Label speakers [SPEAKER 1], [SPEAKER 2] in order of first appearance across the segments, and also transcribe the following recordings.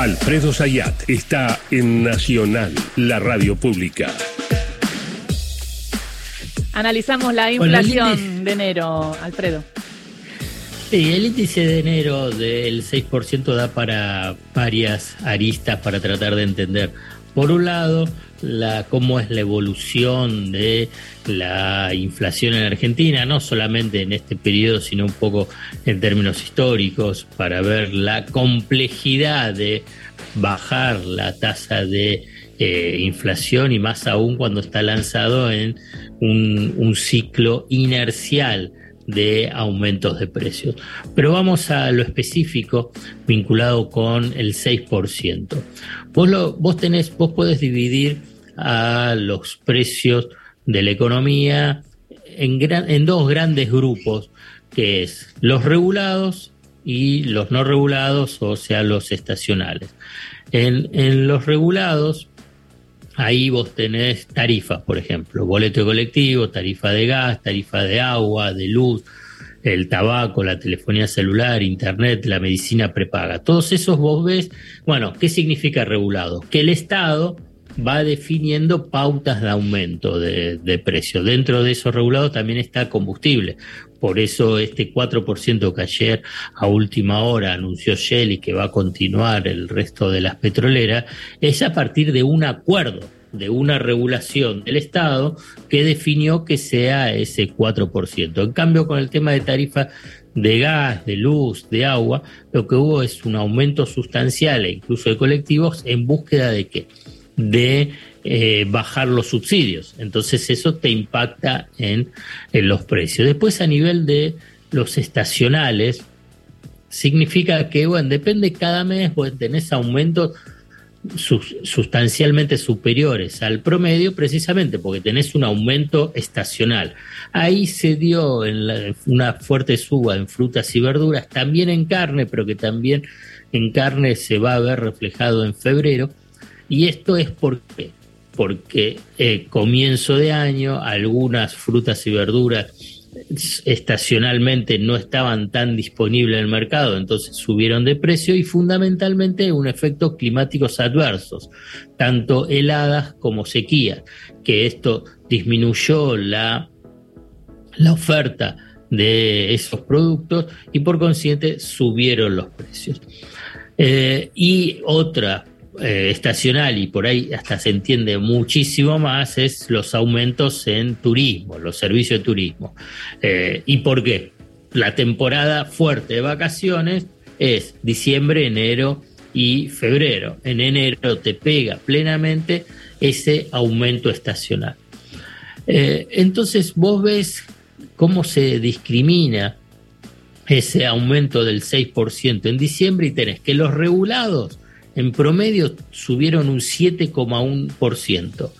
[SPEAKER 1] Alfredo Zayat está en Nacional, la radio pública.
[SPEAKER 2] Analizamos la inflación de enero, Alfredo.
[SPEAKER 3] Sí, el índice de enero del 6% da para varias aristas para tratar de entender. Por un lado, la, cómo es la evolución de la inflación en Argentina, no solamente en este periodo, sino un poco en términos históricos, para ver la complejidad de bajar la tasa de eh, inflación y más aún cuando está lanzado en un, ciclo inercial de aumentos de precios. Pero vamos a lo específico vinculado con el 6%. Vos, lo, vos, tenés, vos podés dividir a los precios de la economía en, en dos grandes grupos, que es los regulados y los no regulados, o sea, los estacionales. En, en los regulados Ahí vos tenés tarifas, por ejemplo, boleto colectivo, tarifa de gas, tarifa de agua, de luz, el tabaco, la telefonía celular, internet, la medicina prepaga. Todos esos vos ves, bueno, ¿qué significa regulado? Que el Estado va definiendo pautas de aumento de, de precios. Dentro de esos regulados también está combustible. Por eso este 4% que ayer a última hora anunció Shell y que va a continuar el resto de las petroleras, es a partir de un acuerdo de una regulación del Estado que definió que sea ese 4%. En cambio, con el tema de tarifa de gas, de luz, de agua, lo que hubo es un aumento sustancial e incluso de colectivos en búsqueda de qué? De eh, bajar los subsidios. Entonces eso te impacta en, los precios. Después a nivel de los estacionales, significa que, bueno, depende cada mes, pues tenés aumentos sustancialmente superiores al promedio precisamente porque tenés un aumento estacional. Ahí se dio en una fuerte suba en frutas y verduras, también en carne, pero que también en carne se va a ver reflejado en febrero. Y esto es porque porque eh, comienzo de año algunas frutas y verduras estacionalmente no estaban tan disponibles en el mercado, entonces subieron de precio y fundamentalmente un efecto climáticos adversos, tanto heladas como sequías, que esto disminuyó la, la oferta de esos productos y por consiguiente subieron los precios. Eh, y otra eh, estacional y por ahí hasta se entiende muchísimo más es los aumentos en turismo, los servicios de turismo. Eh, ¿Y por qué? La temporada fuerte de vacaciones es diciembre, enero y febrero. En enero te pega plenamente ese aumento estacional. Eh, entonces vos ves cómo se discrimina ese aumento del 6% en diciembre y tenés que los regulados en promedio subieron un 7,1%.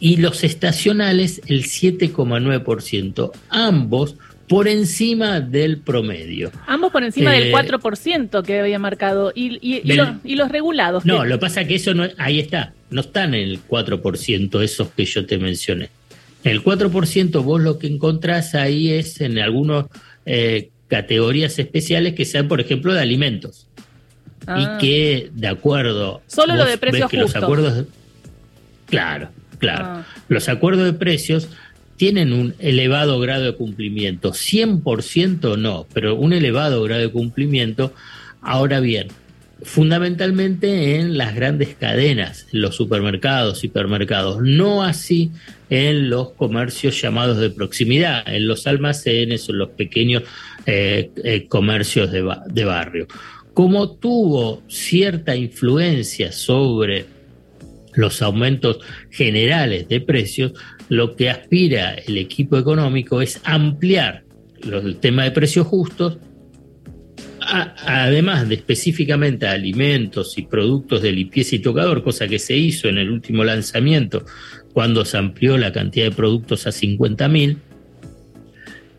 [SPEAKER 3] y los estacionales el 7,9%, ambos por encima del promedio.
[SPEAKER 2] Ambos por encima del 4% eh, que había marcado. ¿Y, y, los, regulados?
[SPEAKER 3] No, lo que pasa es que eso no, ahí está, no están en el 4% esos que yo te mencioné. El 4% vos lo que encontrás ahí es en algunas eh, categorías especiales que sean, por ejemplo, de alimentos. Y ah. que, de acuerdo.
[SPEAKER 2] Solo lo de precios
[SPEAKER 3] Los acuerdos. Claro, claro. Ah. Los acuerdos de precios tienen un elevado grado de cumplimiento. 100% no, pero un elevado grado de cumplimiento. Ahora bien, fundamentalmente en las grandes cadenas, los supermercados, hipermercados, no así en los comercios llamados de proximidad, en los almacenes o los pequeños eh, eh, comercios de, de barrio como tuvo cierta influencia sobre los aumentos generales de precios, lo que aspira el equipo económico es ampliar el tema de precios justos, además de específicamente alimentos y productos de limpieza y tocador, cosa que se hizo en el último lanzamiento cuando se amplió la cantidad de productos a 50.000,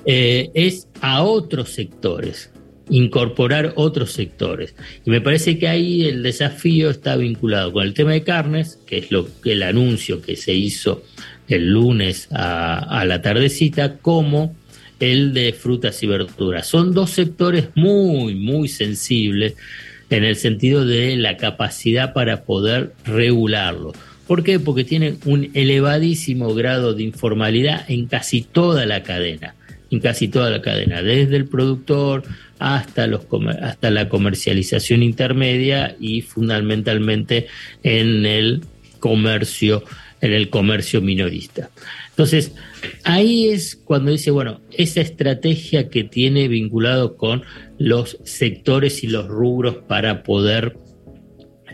[SPEAKER 3] eh, es a otros sectores incorporar otros sectores. Y me parece que ahí el desafío está vinculado con el tema de carnes, que es lo el anuncio que se hizo el lunes a, la tardecita, como el de frutas y verduras. Son dos sectores muy, muy sensibles en el sentido de la capacidad para poder regularlo. ¿Por qué? Porque tienen un elevadísimo grado de informalidad en casi toda la cadena, en casi toda la cadena, desde el productor hasta, los, hasta la comercialización intermedia y fundamentalmente en el comercio, en el comercio minorista. Entonces, ahí es cuando dice, bueno, esa estrategia que tiene vinculado con los sectores y los rubros para poder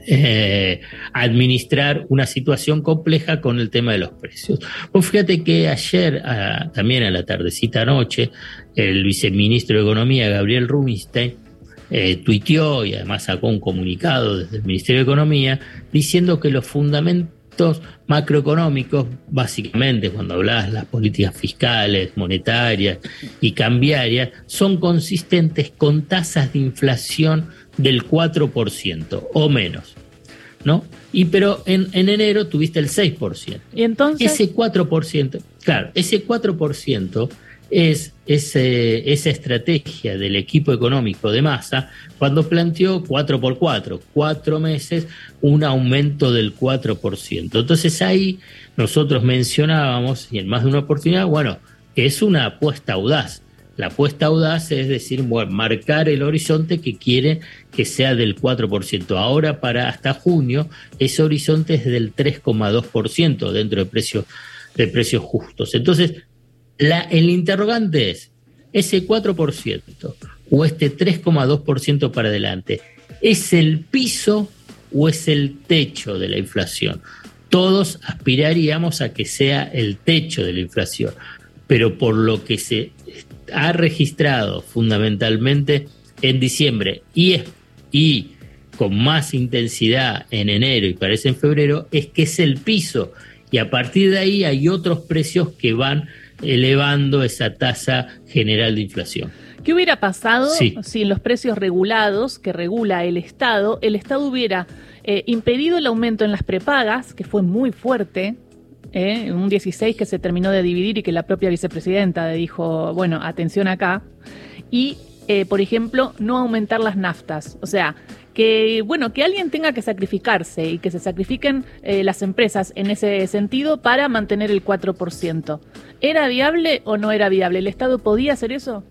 [SPEAKER 3] eh, administrar una situación compleja con el tema de los precios. Pues fíjate que ayer, también a la tardecita noche, el viceministro de Economía, Gabriel Rubinstein, eh, tuiteó y además sacó un comunicado desde el Ministerio de Economía diciendo que los fundamentos macroeconómicos, básicamente cuando hablas las políticas fiscales, monetarias y cambiarias, son consistentes con tasas de inflación del 4% o menos. ¿No? Y pero en, en enero tuviste el 6%.
[SPEAKER 2] Y entonces.
[SPEAKER 3] Ese 4%, claro, ese 4% es ese, esa estrategia del equipo económico de masa cuando planteó 4 por 4, cuatro meses, un aumento del 4%. Entonces ahí nosotros mencionábamos, y en más de una oportunidad, bueno, es una apuesta audaz. La apuesta audaz es decir, marcar el horizonte que quiere que sea del 4%. Ahora para hasta junio ese horizonte es del 3,2% dentro de precios de precios justos. Entonces, el interrogante es, ese 4% o este 3,2% para adelante, ¿es el piso o es el techo de la inflación? Todos aspiraríamos a que sea el techo de la inflación, pero por lo que se ha registrado fundamentalmente en diciembre y, y con más intensidad en enero y parece en febrero, es que es el piso. Y a partir de ahí hay otros precios que van elevando esa tasa general de inflación.
[SPEAKER 2] ¿Qué hubiera pasado si en los precios regulados que regula el Estado, el Estado hubiera eh, impedido el aumento en las prepagas, que fue muy fuerte, eh, un 16 que se terminó de dividir y que la propia vicepresidenta dijo, bueno, atención acá, y, eh, por ejemplo, no aumentar las naftas. O sea, que bueno que alguien tenga que sacrificarse y que se sacrifiquen eh, las empresas en ese sentido para mantener el 4%. ¿Era viable o no era viable? ¿El Estado podía hacer eso?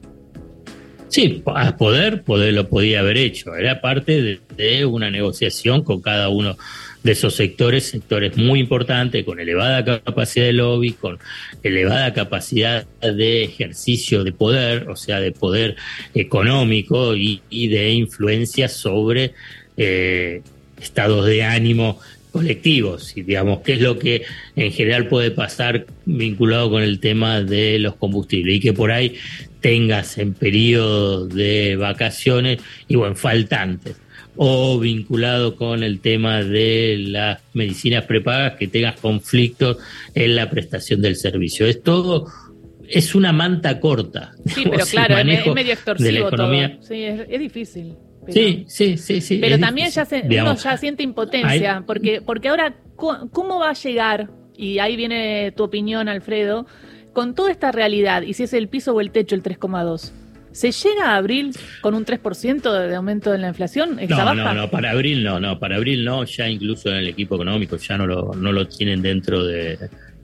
[SPEAKER 3] Sí, a poder, poder lo podía haber hecho. Era parte de una negociación con cada uno de esos sectores, sectores muy importantes, con elevada capacidad de lobby, con elevada capacidad de ejercicio de poder, o sea, de poder económico y, de influencia sobre eh, estados de ánimo colectivos, y digamos, qué es lo que en general puede pasar vinculado con el tema de los combustibles y que por ahí tengas en periodo de vacaciones y bueno, faltantes o vinculado con el tema de las medicinas prepagas que tengas conflictos en la prestación del servicio. Es todo, es una manta corta.
[SPEAKER 2] Sí, pero claro, es medio extorsivo todo. Sí, es, difícil.
[SPEAKER 3] sí, sí, sí, sí.
[SPEAKER 2] Pero también ya se, uno ya siente impotencia, porque, porque ahora, ¿cómo va a llegar? Y ahí viene tu opinión, Alfredo, con toda esta realidad, y si es el piso o el techo el 3,2. ¿Se llega a abril con un 3% de aumento de la inflación?
[SPEAKER 3] no, no, no, para abril no, no, para abril no, ya incluso en el equipo económico ya no lo, no lo tienen dentro de,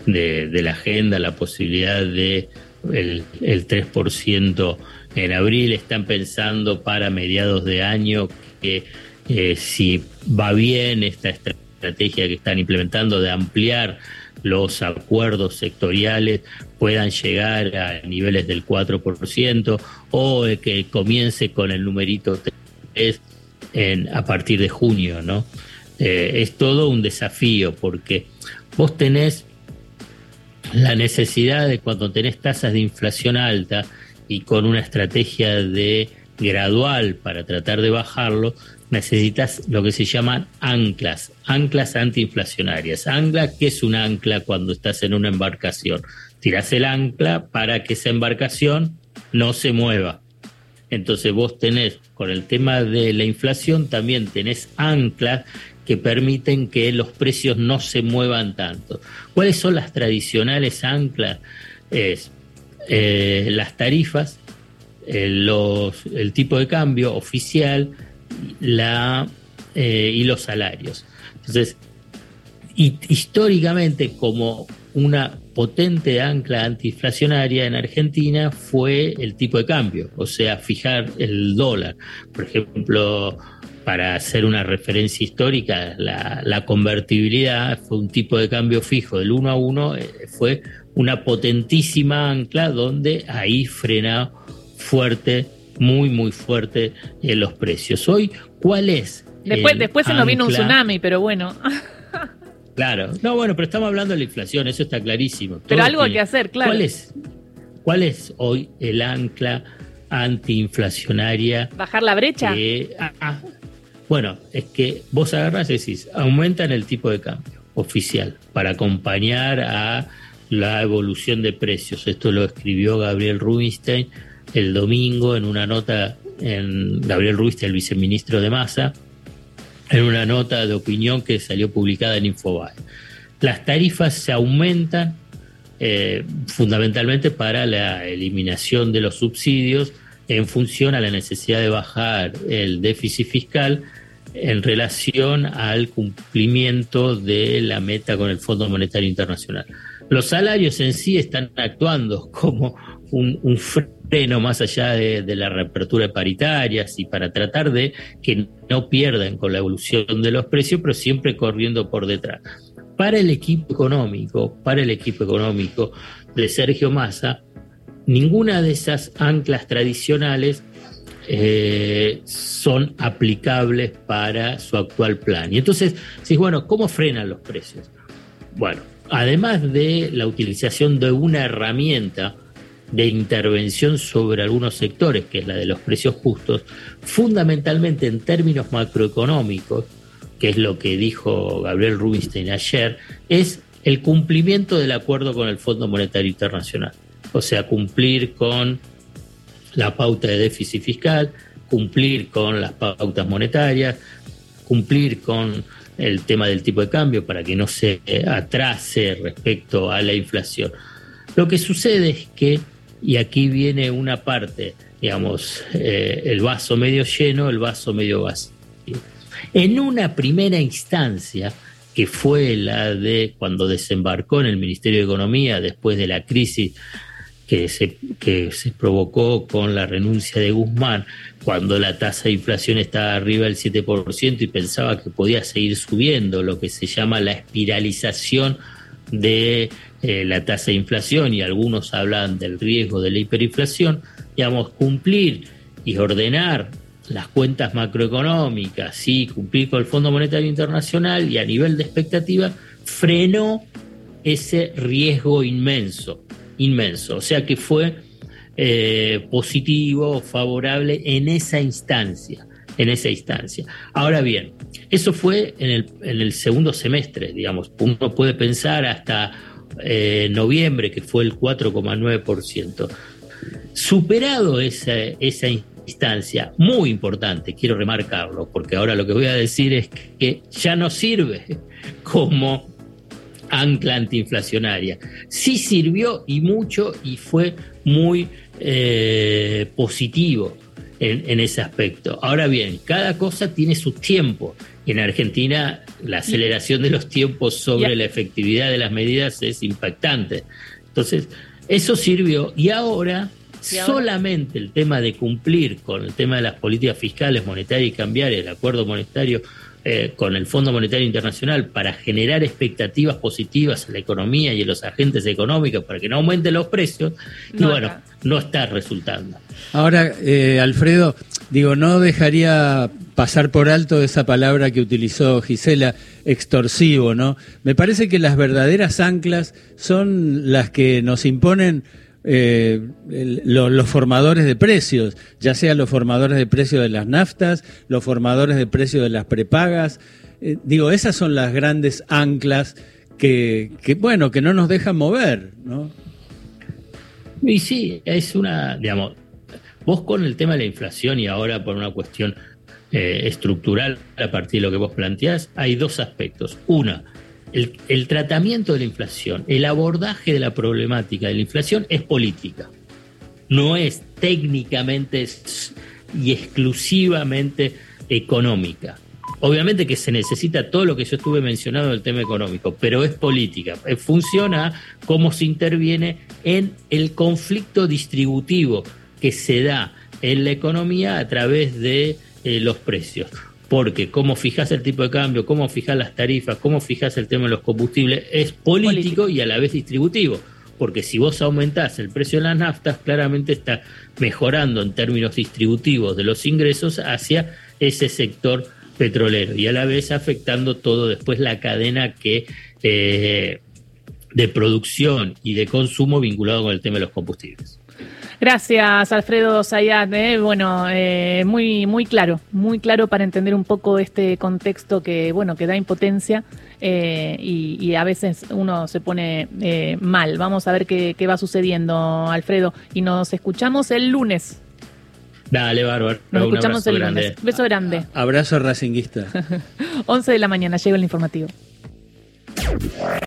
[SPEAKER 3] la agenda la posibilidad de el, el 3% en abril, están pensando para mediados de año que eh, si va bien esta estrategia que están implementando de ampliar los acuerdos sectoriales puedan llegar a niveles del 4% o que comience con el numerito 3 en, a partir de junio, ¿no? Eh, es todo un desafío porque vos tenés la necesidad de cuando tenés tasas de inflación alta y con una estrategia de gradual para tratar de bajarlo, necesitas lo que se llaman anclas, anclas antiinflacionarias. Ancla, ¿qué es un ancla cuando estás en una embarcación? Tiras el ancla para que esa embarcación no se mueva. Entonces vos tenés, con el tema de la inflación, también tenés anclas que permiten que los precios no se muevan tanto. ¿Cuáles son las tradicionales anclas? Es eh, las tarifas, eh, los, el tipo de cambio oficial, la, eh, y los salarios. Entonces, históricamente como una potente ancla antiinflacionaria en Argentina fue el tipo de cambio, o sea, fijar el dólar. Por ejemplo, para hacer una referencia histórica, la, convertibilidad fue un tipo de cambio fijo del 1 a 1, eh, fue una potentísima ancla donde ahí frena fuerte, muy, muy fuerte en eh, los precios. Hoy, ¿cuál es?
[SPEAKER 2] Después, después se nos vino un tsunami, pero bueno.
[SPEAKER 3] Claro, no, bueno, pero estamos hablando de la inflación, eso está clarísimo.
[SPEAKER 2] Pero algo hay que hacer, claro.
[SPEAKER 3] ¿Cuál es, ¿Cuál es hoy el ancla antiinflacionaria?
[SPEAKER 2] ¿Bajar la brecha?
[SPEAKER 3] Ah, ah. bueno, es que vos agarras y decís, aumentan el tipo de cambio oficial para acompañar a la evolución de precios. Esto lo escribió Gabriel Rubinstein el domingo en una nota, en Gabriel Rubinstein, el viceministro de Masa, en una nota de opinión que salió publicada en Infobae. Las tarifas se aumentan eh, fundamentalmente para la eliminación de los subsidios en función a la necesidad de bajar el déficit fiscal en relación al cumplimiento de la meta con el Fondo Monetario Internacional. Los salarios en sí están actuando como un, un freno más allá de, la reapertura de paritarias y para tratar de que no pierdan con la evolución de los precios, pero siempre corriendo por detrás. Para el equipo económico, para el equipo económico de Sergio Massa, ninguna de esas anclas tradicionales eh, son aplicables para su actual plan. Y entonces, sí, bueno, ¿cómo frenan los precios? Bueno, además de la utilización de una herramienta de intervención sobre algunos sectores, que es la de los precios justos, fundamentalmente en términos macroeconómicos, que es lo que dijo Gabriel Rubinstein ayer, es el cumplimiento del acuerdo con el Fondo Monetario Internacional. O sea, cumplir con la pauta de déficit fiscal, cumplir con las pautas monetarias, cumplir con el tema del tipo de cambio para que no se atrase respecto a la inflación. Lo que sucede es que y aquí viene una parte, digamos, eh, el vaso medio lleno, el vaso medio vacío. En una primera instancia, que fue la de cuando desembarcó en el Ministerio de Economía después de la crisis que se, que se provocó con la renuncia de Guzmán, cuando la tasa de inflación estaba arriba del 7% y pensaba que podía seguir subiendo, lo que se llama la espiralización de eh, la tasa de inflación y algunos hablan del riesgo de la hiperinflación, digamos, cumplir y ordenar las cuentas macroeconómicas y cumplir con el Fondo Monetario Internacional y a nivel de expectativa, frenó ese riesgo inmenso, inmenso. O sea que fue eh, positivo, favorable en esa instancia, en esa instancia. Ahora bien, eso fue en el, en el segundo semestre, digamos. Uno puede pensar hasta eh, noviembre, que fue el 4,9%. Superado esa, esa instancia, muy importante, quiero remarcarlo, porque ahora lo que voy a decir es que ya no sirve como ancla antiinflacionaria. Sí sirvió y mucho y fue muy eh, positivo en, ese aspecto. Ahora bien, cada cosa tiene su tiempo. En Argentina la aceleración de los tiempos sobre la efectividad de las medidas es impactante. Entonces, eso sirvió y ahora solamente el tema de cumplir con el tema de las políticas fiscales, monetarias y cambiarias, el acuerdo monetario eh, con el Fondo Monetario Internacional para generar expectativas positivas en la economía y en los agentes económicos para que no aumenten los precios, y bueno, no está resultando.
[SPEAKER 4] Ahora, eh, Alfredo, digo, no dejaría pasar por alto esa palabra que utilizó Gisela, extorsivo, ¿no? Me parece que las verdaderas anclas son las que nos imponen eh, los formadores de precios, ya sea los formadores de precios de las naftas, los formadores de precios de las prepagas. Eh, digo, esas son las grandes anclas que, bueno, que no nos dejan mover, ¿no?
[SPEAKER 3] Y sí, es una, digamos, vos con el tema de la inflación y ahora por una cuestión eh, estructural a partir de lo que vos planteás, hay dos aspectos. Una, el, tratamiento de la inflación, el abordaje de la problemática de la inflación es política. No es técnicamente y exclusivamente económica. Obviamente que se necesita todo lo que yo estuve mencionando del tema económico, pero es política. Eh, funciona cómo se interviene en el conflicto distributivo que se da en la economía a través de eh, los precios. Porque cómo fijas el tipo de cambio, cómo fijas las tarifas, cómo fijas el tema de los combustibles, es político, y a la vez distributivo. Porque si vos aumentás el precio de las naftas, claramente está mejorando en términos distributivos de los ingresos hacia ese sector petrolero y a la vez afectando todo después la cadena que eh, de producción y de consumo vinculado con el tema de los combustibles.
[SPEAKER 2] Gracias, Alfredo Zayat. Eh. Bueno, eh, muy, muy claro, muy claro para entender un poco este contexto que, bueno, que da impotencia y, a veces uno se pone mal. Vamos a ver qué, qué va sucediendo, Alfredo. Y nos escuchamos el lunes.
[SPEAKER 3] Dale, bárbaro.
[SPEAKER 2] Nos escuchamos el lunes. Beso grande.
[SPEAKER 4] Abrazo racinguista.
[SPEAKER 2] 11 de la mañana, llega el informativo.